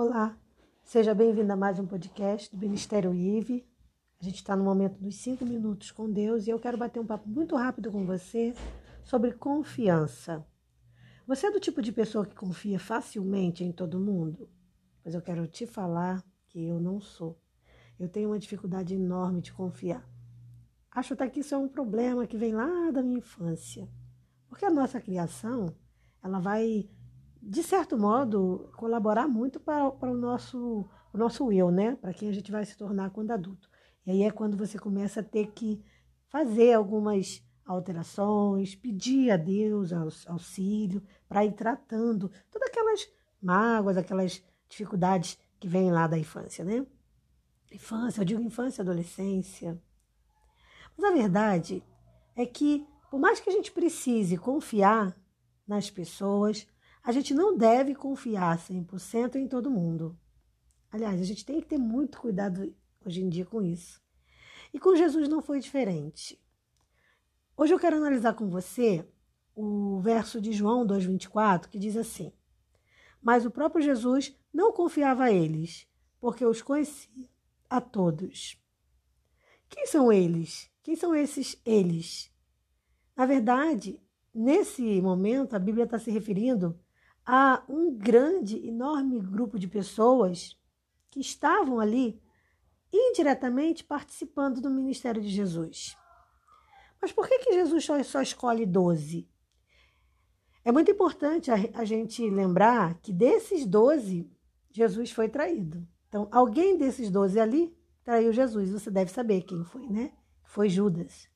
Olá, seja bem-vindo a mais um podcast do Ministério IVE. A gente está no momento dos cinco minutos com Deus e eu quero bater um papo muito rápido com você sobre confiança. Você é do tipo de pessoa que confia facilmente em todo mundo? Mas eu quero te falar que eu não sou. Eu tenho uma dificuldade enorme de confiar. Acho até que isso é um problema que vem lá da minha infância. Porque a nossa criação, ela vai de certo modo, colaborar muito para, para o, nosso, o nosso eu, né? Para quem a gente vai se tornar quando adulto. E aí é quando você começa a ter que fazer algumas alterações, pedir a Deus auxílio para ir tratando todas aquelas mágoas, aquelas dificuldades que vêm lá da infância, né? Infância, eu digo infância, adolescência. Mas a verdade é que, por mais que a gente precise confiar nas pessoas, a gente não deve confiar 100% em todo mundo. Aliás, a gente tem que ter muito cuidado hoje em dia com isso. E com Jesus não foi diferente. Hoje eu quero analisar com você o verso de João 2,24, que diz assim: Mas o próprio Jesus não confiava a eles, porque os conhecia a todos. Quem são eles? Quem são esses eles? Na verdade, nesse momento, a Bíblia está se referindo a um grande, enorme grupo de pessoas que estavam ali indiretamente participando do ministério de Jesus. Mas por que, que Jesus só, escolhe 12? É muito importante a, gente lembrar que desses 12, Jesus foi traído. Então, alguém desses 12 ali traiu Jesus. Você deve saber quem foi, né? Foi Judas.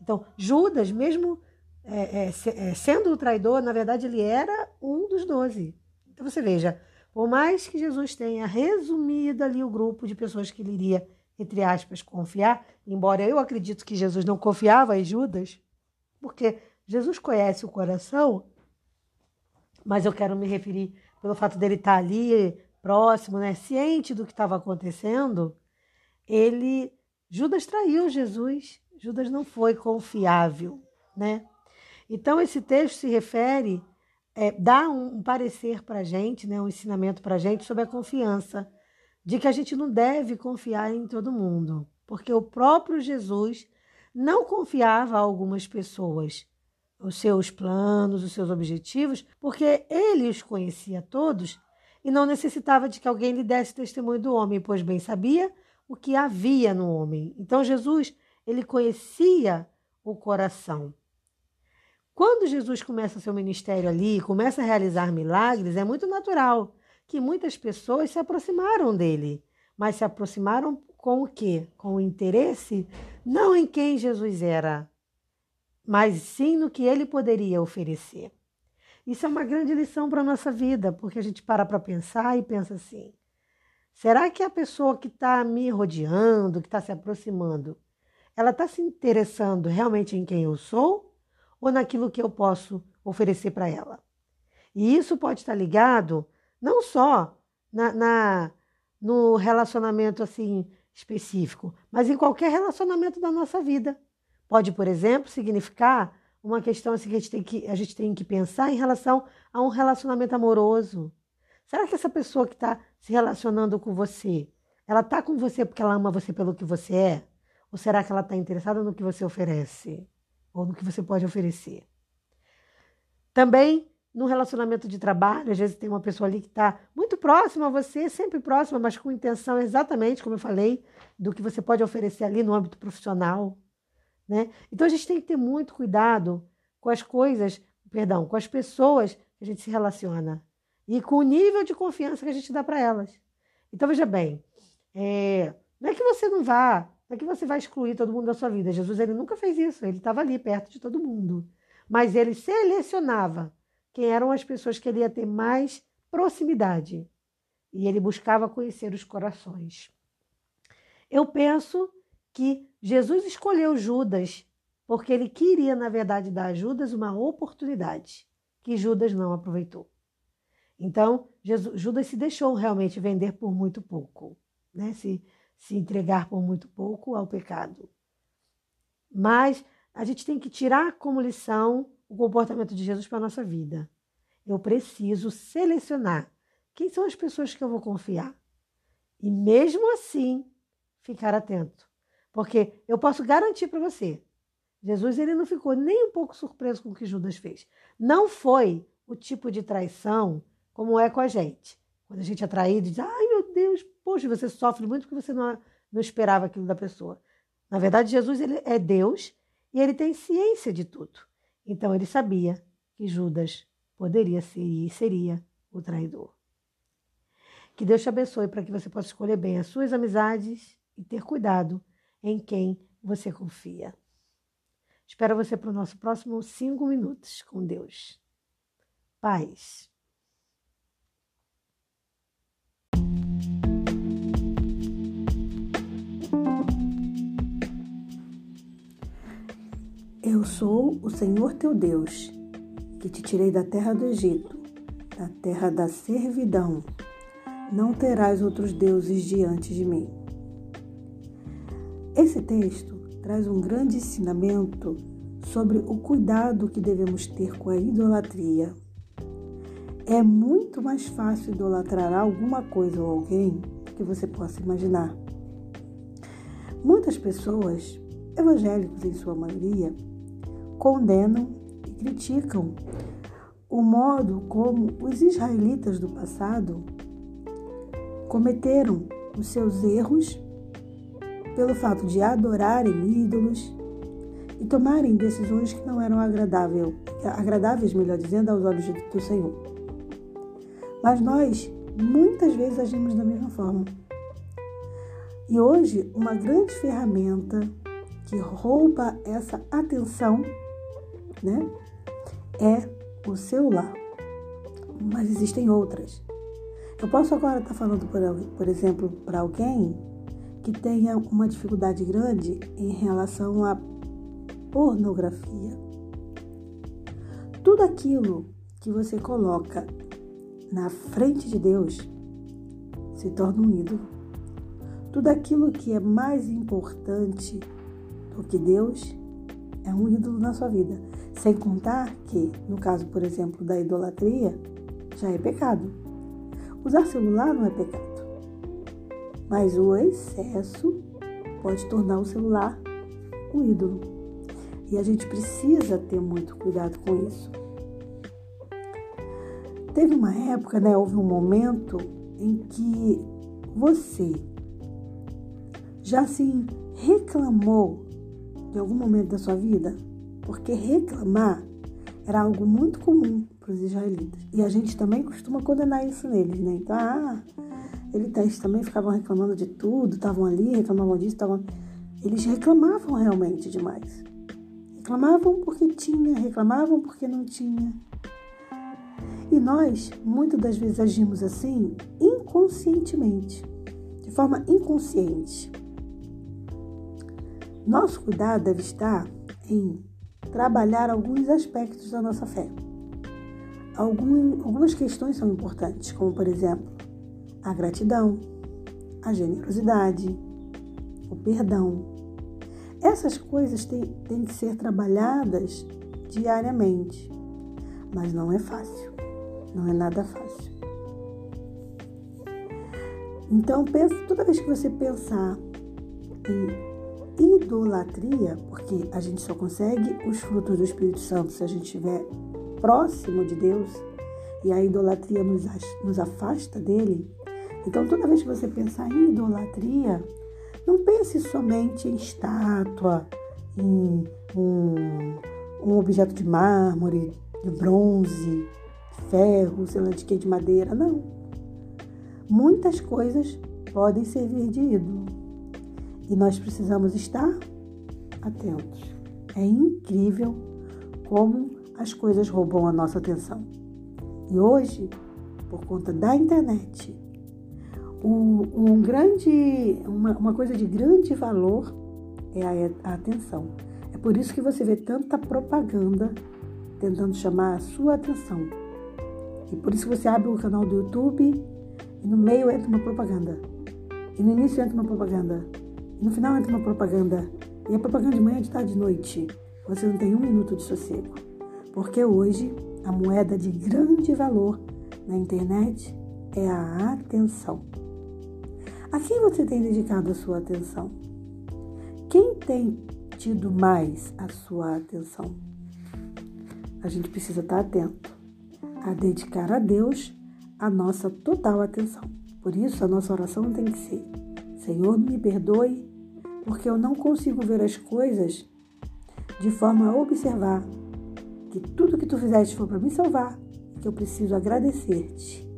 Então, Judas, mesmo é, é, é, sendo o traidor, na verdade, ele era um dos doze. Então você veja, por mais que Jesus tenha resumido ali o grupo de pessoas que ele iria, entre aspas, confiar, embora eu acredito que Jesus não confiava em Judas, porque Jesus conhece o coração, mas eu quero me referir pelo fato dele estar ali próximo, né, ciente do que estava acontecendo, ele Judas traiu Jesus. Judas não foi confiável, né? Então, esse texto se refere, é, dá um, um parecer para a gente, né, um ensinamento para a gente sobre a confiança, de que a gente não deve confiar em todo mundo, porque o próprio Jesus não confiava a algumas pessoas os seus planos, os seus objetivos, porque ele os conhecia todos e não necessitava de que alguém lhe desse testemunho do homem, pois bem sabia o que havia no homem. Então Jesus, ele conhecia o coração. Quando Jesus começa seu ministério ali, começa a realizar milagres, é muito natural que muitas pessoas se aproximaram dele, mas se aproximaram com o quê? Com o interesse não em quem Jesus era, mas sim no que ele poderia oferecer. Isso é uma grande lição para a nossa vida, porque a gente para para pensar e pensa assim: será que a pessoa que está me rodeando, que está se aproximando, ela está se interessando realmente em quem eu sou? Ou naquilo que eu posso oferecer para ela. E isso pode estar ligado não só na, na, no relacionamento assim específico, mas em qualquer relacionamento da nossa vida. Pode, por exemplo, significar uma questão assim que a gente tem que, a gente tem que pensar em relação a um relacionamento amoroso. Será que essa pessoa que está se relacionando com você, ela está com você porque ela ama você pelo que você é? Ou será que ela está interessada no que você oferece? Ou no que você pode oferecer. Também no relacionamento de trabalho, às vezes tem uma pessoa ali que está muito próxima a você, sempre próxima, mas com intenção exatamente, como eu falei, do que você pode oferecer ali no âmbito profissional. Né? Então a gente tem que ter muito cuidado com as coisas, perdão, com as pessoas que a gente se relaciona e com o nível de confiança que a gente dá para elas. Então veja bem, é, não é que você não vá é que você vai excluir todo mundo da sua vida. Jesus ele nunca fez isso, ele estava ali perto de todo mundo. Mas ele selecionava quem eram as pessoas que ele ia ter mais proximidade. E ele buscava conhecer os corações. Eu penso que Jesus escolheu Judas porque ele queria, na verdade, dar a Judas uma oportunidade que Judas não aproveitou. Então, Jesus, Judas se deixou realmente vender por muito pouco. Né? Se, se entregar por muito pouco ao pecado. Mas a gente tem que tirar como lição o comportamento de Jesus para a nossa vida. Eu preciso selecionar quem são as pessoas que eu vou confiar? E mesmo assim, ficar atento. Porque eu posso garantir para você, Jesus ele não ficou nem um pouco surpreso com o que Judas fez. Não foi o tipo de traição como é com a gente. Quando a gente é traído, diz, ai meu Deus, poxa, você sofre muito porque você não, não esperava aquilo da pessoa. Na verdade, Jesus ele é Deus e ele tem ciência de tudo. Então ele sabia que Judas poderia ser e seria o traidor. Que Deus te abençoe para que você possa escolher bem as suas amizades e ter cuidado em quem você confia. Espero você para o nosso próximo cinco minutos com Deus. Paz. Eu sou o Senhor teu Deus, que te tirei da terra do Egito, da terra da servidão. Não terás outros deuses diante de mim. Esse texto traz um grande ensinamento sobre o cuidado que devemos ter com a idolatria. É muito mais fácil idolatrar alguma coisa ou alguém que você possa imaginar. Muitas pessoas, evangélicos em sua maioria, condenam e criticam o modo como os israelitas do passado cometeram os seus erros pelo fato de adorarem ídolos e tomarem decisões que não eram agradável, agradáveis, melhor dizendo, aos olhos do Senhor. Mas nós muitas vezes agimos da mesma forma. E hoje, uma grande ferramenta que rouba essa atenção né? É o celular. Mas existem outras. Eu posso agora estar falando, por, por exemplo, para alguém que tenha uma dificuldade grande em relação à pornografia. Tudo aquilo que você coloca na frente de Deus se torna um ídolo. Tudo aquilo que é mais importante do que Deus é um ídolo na sua vida. Sem contar que, no caso, por exemplo, da idolatria, já é pecado. Usar celular não é pecado. Mas o excesso pode tornar o celular um ídolo. E a gente precisa ter muito cuidado com isso. Teve uma época, né, houve um momento em que você já se reclamou de algum momento da sua vida? Porque reclamar era algo muito comum para os israelitas. E a gente também costuma condenar isso neles, né? Então, ah, eles também ficavam reclamando de tudo, estavam ali, reclamavam disso, estavam. Eles reclamavam realmente demais. Reclamavam porque tinha, reclamavam porque não tinha. E nós, muitas das vezes, agimos assim inconscientemente, de forma inconsciente. Nosso cuidado deve estar em trabalhar alguns aspectos da nossa fé. Algum, algumas questões são importantes, como por exemplo a gratidão, a generosidade, o perdão. Essas coisas têm, têm que ser trabalhadas diariamente, mas não é fácil, não é nada fácil. Então, toda vez que você pensar idolatria, porque a gente só consegue os frutos do Espírito Santo se a gente estiver próximo de Deus e a idolatria nos, afasta dele. Então, toda vez que você pensar em idolatria, não pense somente em estátua, em um, um objeto de mármore, de bronze, ferro, sei lá de que, de madeira. Não. Muitas coisas podem servir de ídolo. E nós precisamos estar atentos. É incrível como as coisas roubam a nossa atenção. E hoje, por conta da internet, um grande, uma, uma coisa de grande valor é a, a atenção. É por isso que você vê tanta propaganda tentando chamar a sua atenção. E por isso você abre o canal do YouTube e no meio entra uma propaganda. E no início entra uma propaganda. No final entra uma propaganda. E a propaganda de manhã, de tarde, de noite. Você não tem um minuto de sossego. Porque hoje a moeda de grande valor na internet é a atenção. A quem você tem dedicado a sua atenção? Quem tem tido mais a sua atenção? A gente precisa estar atento a dedicar a Deus a nossa total atenção. Por isso, a nossa oração tem que ser: Senhor, me perdoe, porque eu não consigo ver as coisas de forma a observar que tudo que tu fizeste foi para me salvar, que eu preciso agradecer-te,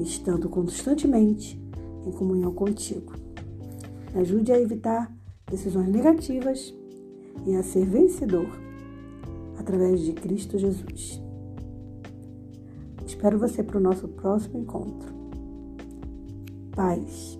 estando constantemente em comunhão contigo. Me ajude a evitar decisões negativas e a ser vencedor através de Cristo Jesus. Espero você para o nosso próximo encontro. Paz.